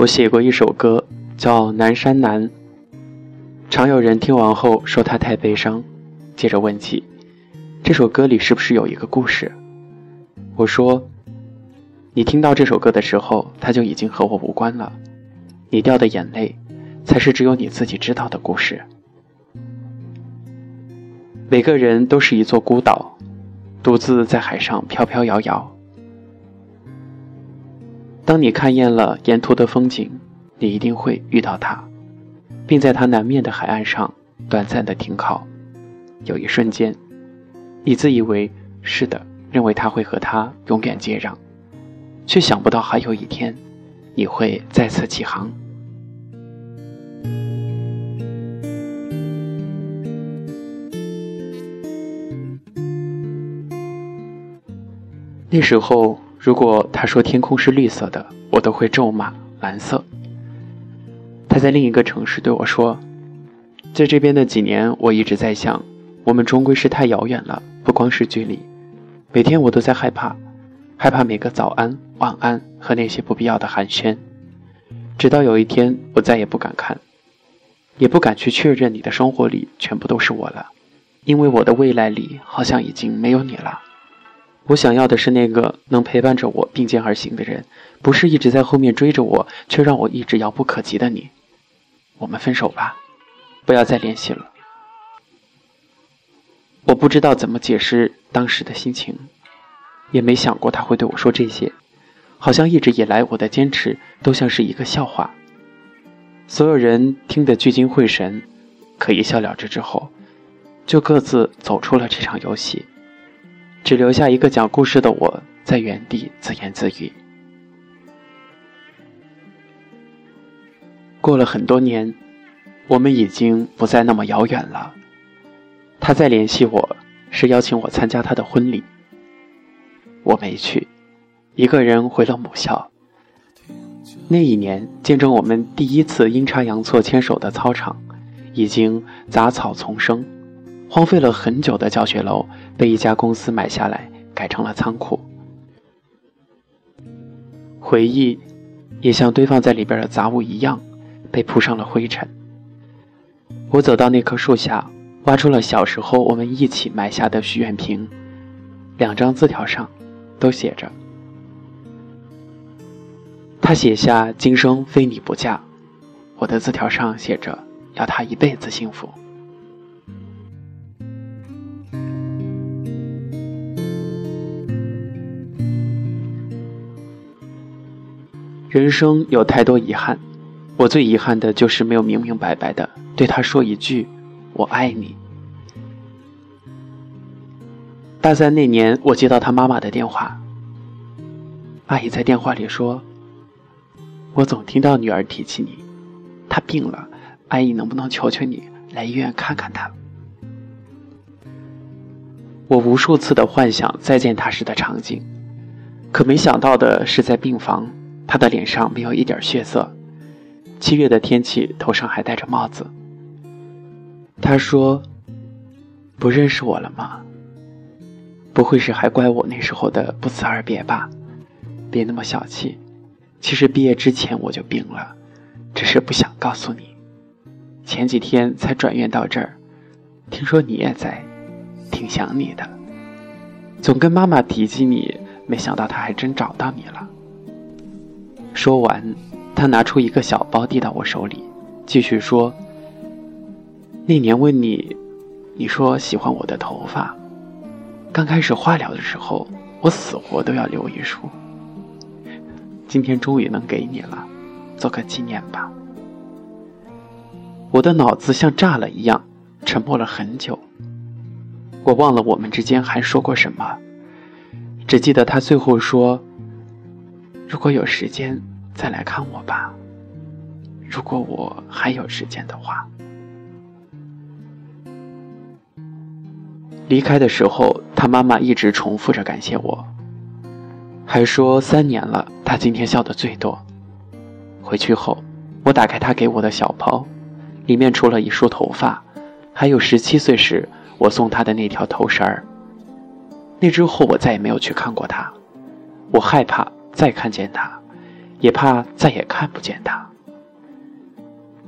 我写过一首歌，叫《南山南》。常有人听完后说它太悲伤，接着问起这首歌里是不是有一个故事。我说，你听到这首歌的时候，它就已经和我无关了。你掉的眼泪，才是只有你自己知道的故事。每个人都是一座孤岛，独自在海上飘飘摇摇。当你看厌了沿途的风景，你一定会遇到他，并在他南面的海岸上短暂的停靠。有一瞬间，你自以为是的，认为他会和他永远接壤，却想不到还有一天，你会再次起航。那时候，如果他说天空是绿色的，我都会咒骂蓝色。他在另一个城市对我说：“在这边的几年，我一直在想，我们终归是太遥远了，不光是距离。每天我都在害怕，害怕每个早安、晚安和那些不必要的寒暄。直到有一天，我再也不敢看，也不敢去确认你的生活里全部都是我了，因为我的未来里好像已经没有你了。”我想要的是那个能陪伴着我并肩而行的人，不是一直在后面追着我却让我一直遥不可及的你。我们分手吧，不要再联系了。我不知道怎么解释当时的心情，也没想过他会对我说这些，好像一直以来我的坚持都像是一个笑话。所有人听得聚精会神，可一笑了之之后，就各自走出了这场游戏。只留下一个讲故事的我在原地自言自语。过了很多年，我们已经不再那么遥远了。他再联系我，是邀请我参加他的婚礼。我没去，一个人回了母校。那一年，见证我们第一次阴差阳错牵手的操场，已经杂草丛生。荒废了很久的教学楼被一家公司买下来，改成了仓库。回忆也像堆放在里边的杂物一样，被铺上了灰尘。我走到那棵树下，挖出了小时候我们一起埋下的许愿瓶，两张字条上都写着：“他写下今生非你不嫁。”我的字条上写着：“要他一辈子幸福。”人生有太多遗憾，我最遗憾的就是没有明明白白的对他说一句“我爱你”。大三那年，我接到他妈妈的电话，阿姨在电话里说：“我总听到女儿提起你，她病了，阿姨能不能求求你来医院看看她？”我无数次的幻想再见她时的场景，可没想到的是在病房。他的脸上没有一点血色，七月的天气，头上还戴着帽子。他说：“不认识我了吗？不会是还怪我那时候的不辞而别吧？别那么小气。其实毕业之前我就病了，只是不想告诉你。前几天才转院到这儿，听说你也在，挺想你的。总跟妈妈提起你，没想到她还真找到你了。”说完，他拿出一个小包递到我手里，继续说：“那年问你，你说喜欢我的头发。刚开始化疗的时候，我死活都要留一束。今天终于能给你了，做个纪念吧。”我的脑子像炸了一样，沉默了很久。我忘了我们之间还说过什么，只记得他最后说。如果有时间，再来看我吧。如果我还有时间的话。离开的时候，他妈妈一直重复着感谢我，还说三年了，他今天笑的最多。回去后，我打开他给我的小包，里面除了一束头发，还有十七岁时我送他的那条头绳儿。那之后，我再也没有去看过他，我害怕。再看见他，也怕再也看不见他。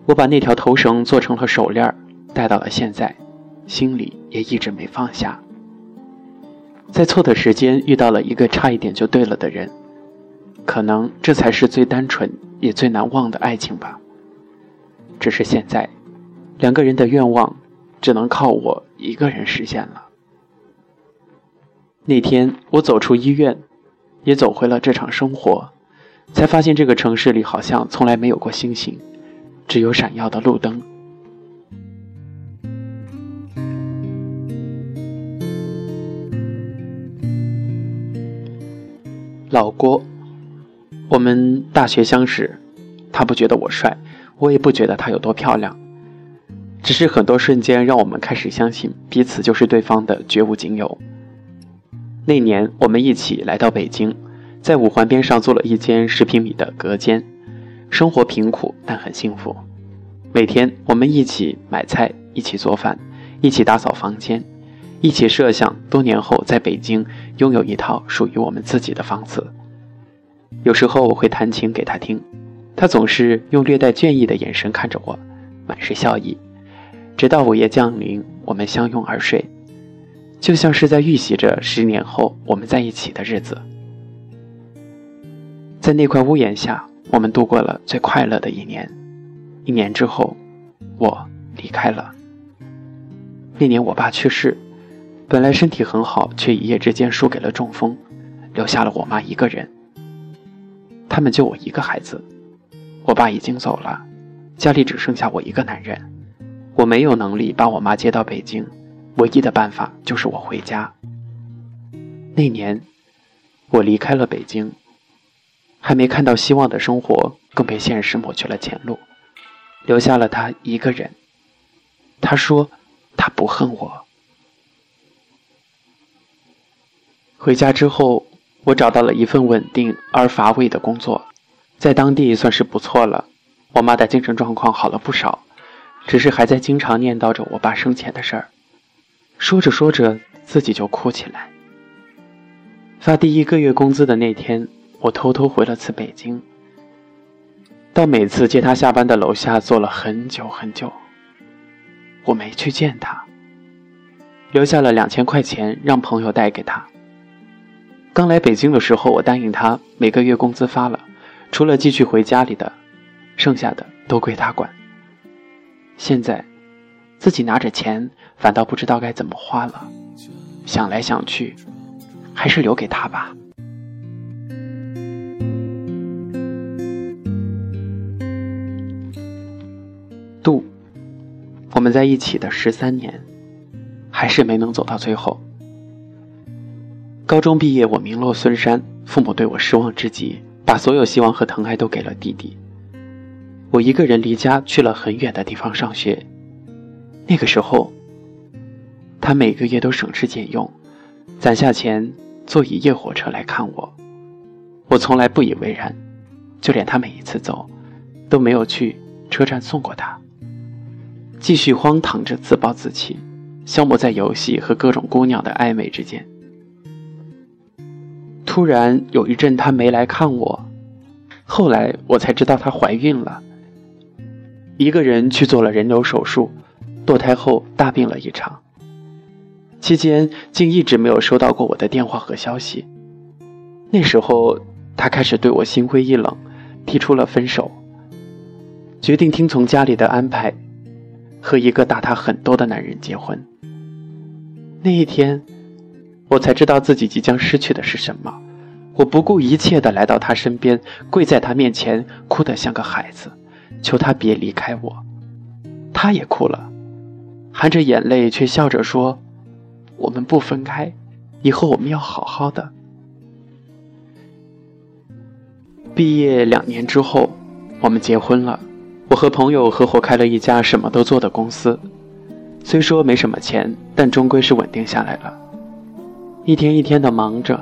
我把那条头绳做成了手链，戴到了现在，心里也一直没放下。在错的时间遇到了一个差一点就对了的人，可能这才是最单纯也最难忘的爱情吧。只是现在，两个人的愿望只能靠我一个人实现了。那天我走出医院，也走回了这场生活，才发现这个城市里好像从来没有过星星。只有闪耀的路灯。老郭，我们大学相识，他不觉得我帅，我也不觉得他有多漂亮，只是很多瞬间让我们开始相信彼此就是对方的绝无仅有。那年我们一起来到北京，在五环边上租了一间十平米的隔间。生活贫苦，但很幸福。每天我们一起买菜，一起做饭，一起打扫房间，一起设想多年后在北京拥有一套属于我们自己的房子。有时候我会弹琴给他听，他总是用略带倦意的眼神看着我，满是笑意。直到午夜降临，我们相拥而睡，就像是在预习着十年后我们在一起的日子。在那块屋檐下。我们度过了最快乐的一年，一年之后，我离开了。那年我爸去世，本来身体很好，却一夜之间输给了中风，留下了我妈一个人。他们就我一个孩子，我爸已经走了，家里只剩下我一个男人。我没有能力把我妈接到北京，唯一的办法就是我回家。那年，我离开了北京。还没看到希望的生活，更被现实抹去了前路，留下了他一个人。他说：“他不恨我。”回家之后，我找到了一份稳定而乏味的工作，在当地算是不错了。我妈的精神状况好了不少，只是还在经常念叨着我爸生前的事儿，说着说着自己就哭起来。发第一个月工资的那天。我偷偷回了次北京，到每次接他下班的楼下坐了很久很久。我没去见他，留下了两千块钱让朋友带给他。刚来北京的时候，我答应他每个月工资发了，除了寄去回家里的，剩下的都归他管。现在，自己拿着钱，反倒不知道该怎么花了。想来想去，还是留给他吧。度，我们在一起的十三年，还是没能走到最后。高中毕业，我名落孙山，父母对我失望至极，把所有希望和疼爱都给了弟弟。我一个人离家去了很远的地方上学。那个时候，他每个月都省吃俭用，攒下钱坐一夜火车来看我。我从来不以为然，就连他每一次走，都没有去车站送过他。继续荒唐着，自暴自弃，消磨在游戏和各种姑娘的暧昧之间。突然有一阵，她没来看我，后来我才知道她怀孕了，一个人去做了人流手术，堕胎后大病了一场。期间竟一直没有收到过我的电话和消息。那时候，她开始对我心灰意冷，提出了分手，决定听从家里的安排。和一个大他很多的男人结婚。那一天，我才知道自己即将失去的是什么。我不顾一切的来到他身边，跪在他面前，哭得像个孩子，求他别离开我。他也哭了，含着眼泪却笑着说：“我们不分开，以后我们要好好的。”毕业两年之后，我们结婚了。我和朋友合伙开了一家什么都做的公司，虽说没什么钱，但终归是稳定下来了。一天一天的忙着，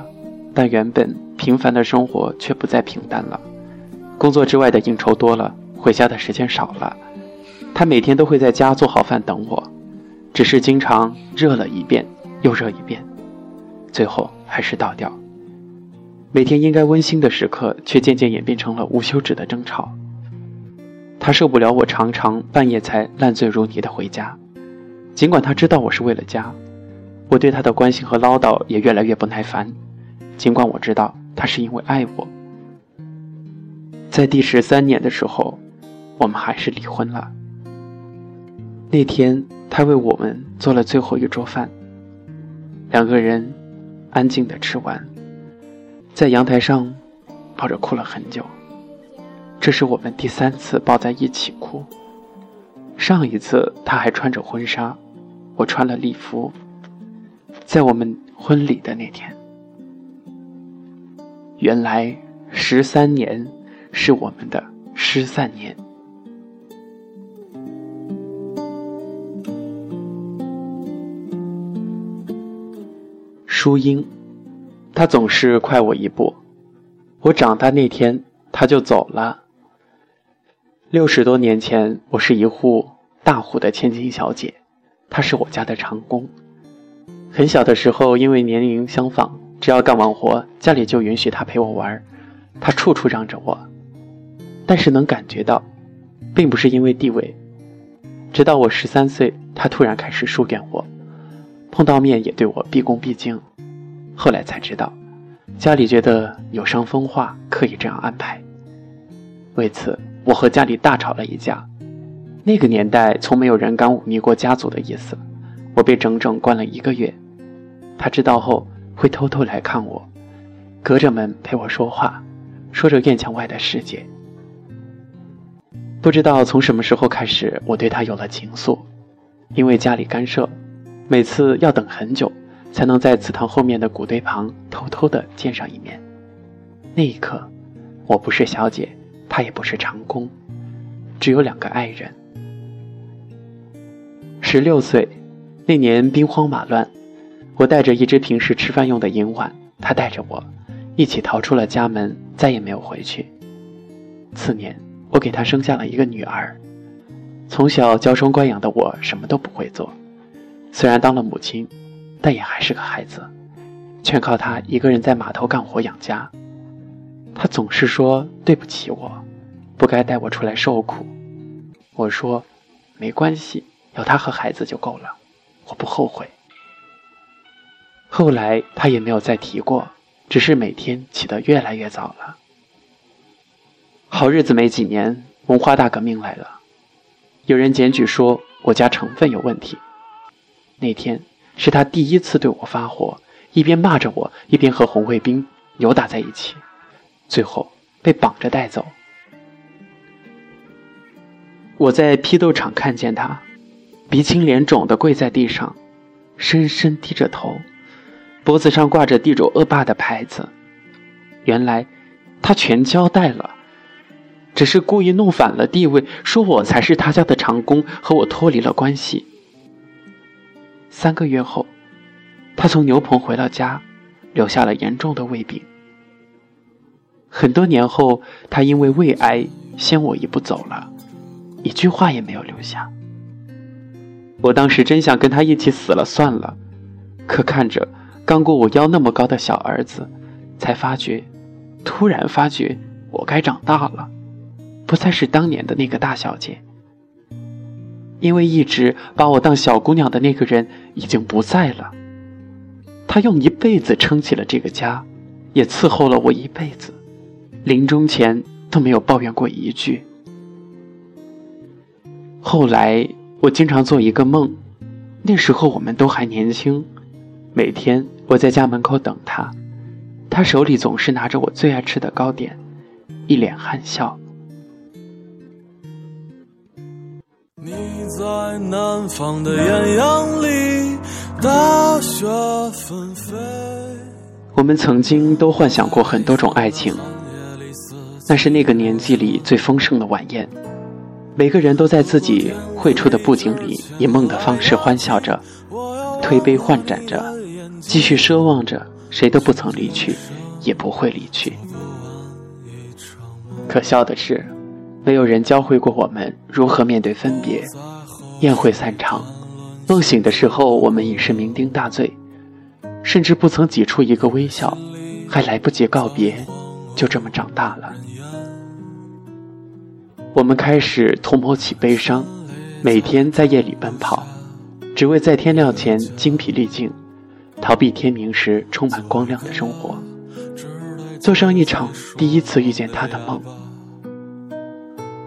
但原本平凡的生活却不再平淡了。工作之外的应酬多了，回家的时间少了。他每天都会在家做好饭等我，只是经常热了一遍又热一遍，最后还是倒掉。每天应该温馨的时刻，却渐渐演变成了无休止的争吵。他受不了我常常半夜才烂醉如泥的回家，尽管他知道我是为了家。我对他的关心和唠叨也越来越不耐烦，尽管我知道他是因为爱我。在第十三年的时候，我们还是离婚了。那天，他为我们做了最后一桌饭，两个人安静的吃完，在阳台上抱着哭了很久。这是我们第三次抱在一起哭。上一次他还穿着婚纱，我穿了礼服。在我们婚礼的那天，原来十三年是我们的失散年。淑英，她总是快我一步。我长大那天，她就走了。六十多年前，我是一户大户的千金小姐，他是我家的长工。很小的时候，因为年龄相仿，只要干完活，家里就允许他陪我玩他处处让着我，但是能感觉到，并不是因为地位。直到我十三岁，他突然开始疏远我，碰到面也对我毕恭毕敬。后来才知道，家里觉得有伤风化，刻意这样安排。为此，我和家里大吵了一架。那个年代，从没有人敢忤逆过家族的意思。我被整整关了一个月。他知道后会偷偷来看我，隔着门陪我说话，说着院墙外的世界。不知道从什么时候开始，我对他有了情愫。因为家里干涉，每次要等很久，才能在祠堂后面的谷堆旁偷偷的见上一面。那一刻，我不是小姐，他也不是长工，只有两个爱人。十六岁，那年兵荒马乱。我带着一只平时吃饭用的银碗，他带着我，一起逃出了家门，再也没有回去。次年，我给他生下了一个女儿。从小娇生惯养的我，什么都不会做。虽然当了母亲，但也还是个孩子，全靠他一个人在码头干活养家。他总是说对不起我，不该带我出来受苦。我说，没关系，有他和孩子就够了，我不后悔。后来他也没有再提过，只是每天起得越来越早了。好日子没几年，文化大革命来了，有人检举说我家成分有问题。那天是他第一次对我发火，一边骂着我，一边和红卫兵扭打在一起，最后被绑着带走。我在批斗场看见他，鼻青脸肿的跪在地上，深深低着头。脖子上挂着地主恶霸的牌子，原来他全交代了，只是故意弄反了地位，说我才是他家的长工，和我脱离了关系。三个月后，他从牛棚回了家，留下了严重的胃病。很多年后，他因为胃癌先我一步走了，一句话也没有留下。我当时真想跟他一起死了算了，可看着。刚过我腰那么高的小儿子，才发觉，突然发觉我该长大了，不再是当年的那个大小姐。因为一直把我当小姑娘的那个人已经不在了，他用一辈子撑起了这个家，也伺候了我一辈子，临终前都没有抱怨过一句。后来我经常做一个梦，那时候我们都还年轻，每天。我在家门口等他，他手里总是拿着我最爱吃的糕点，一脸憨笑。你在南方的艳阳里，大雪纷飞。我们曾经都幻想过很多种爱情，那是那个年纪里最丰盛的晚宴，每个人都在自己绘出的布景里，以梦的方式欢笑着，推杯换盏着。继续奢望着，谁都不曾离去，也不会离去。可笑的是，没有人教会过我们如何面对分别。宴会散场，梦醒的时候，我们已是酩酊大醉，甚至不曾挤出一个微笑，还来不及告别，就这么长大了。我们开始涂抹起悲伤，每天在夜里奔跑，只为在天亮前精疲力尽，逃避天明时充满光亮的生活，做上一场第一次遇见他的梦。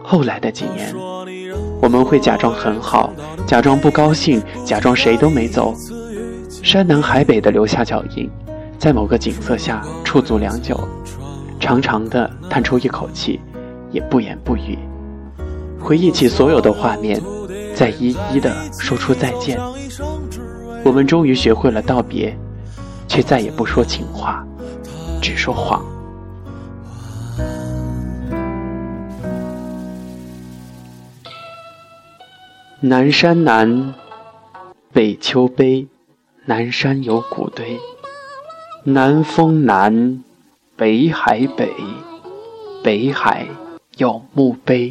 后来的几年，我们会假装很好，假装不高兴，假装谁都没走，山南海北的留下脚印。在某个景色下驻足良久，长长的叹出一口气，也不言不语。回忆起所有的画面，再一一的说出再见。我们终于学会了道别，却再也不说情话，只说谎。南山南，北丘碑，南山有古堆。南风南，北海北，北海有墓碑。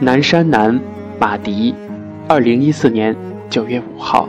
南山南，马迪，二零一四年九月五号。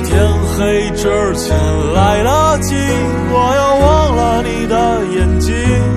天黑之前来得及，我要忘了你的眼睛。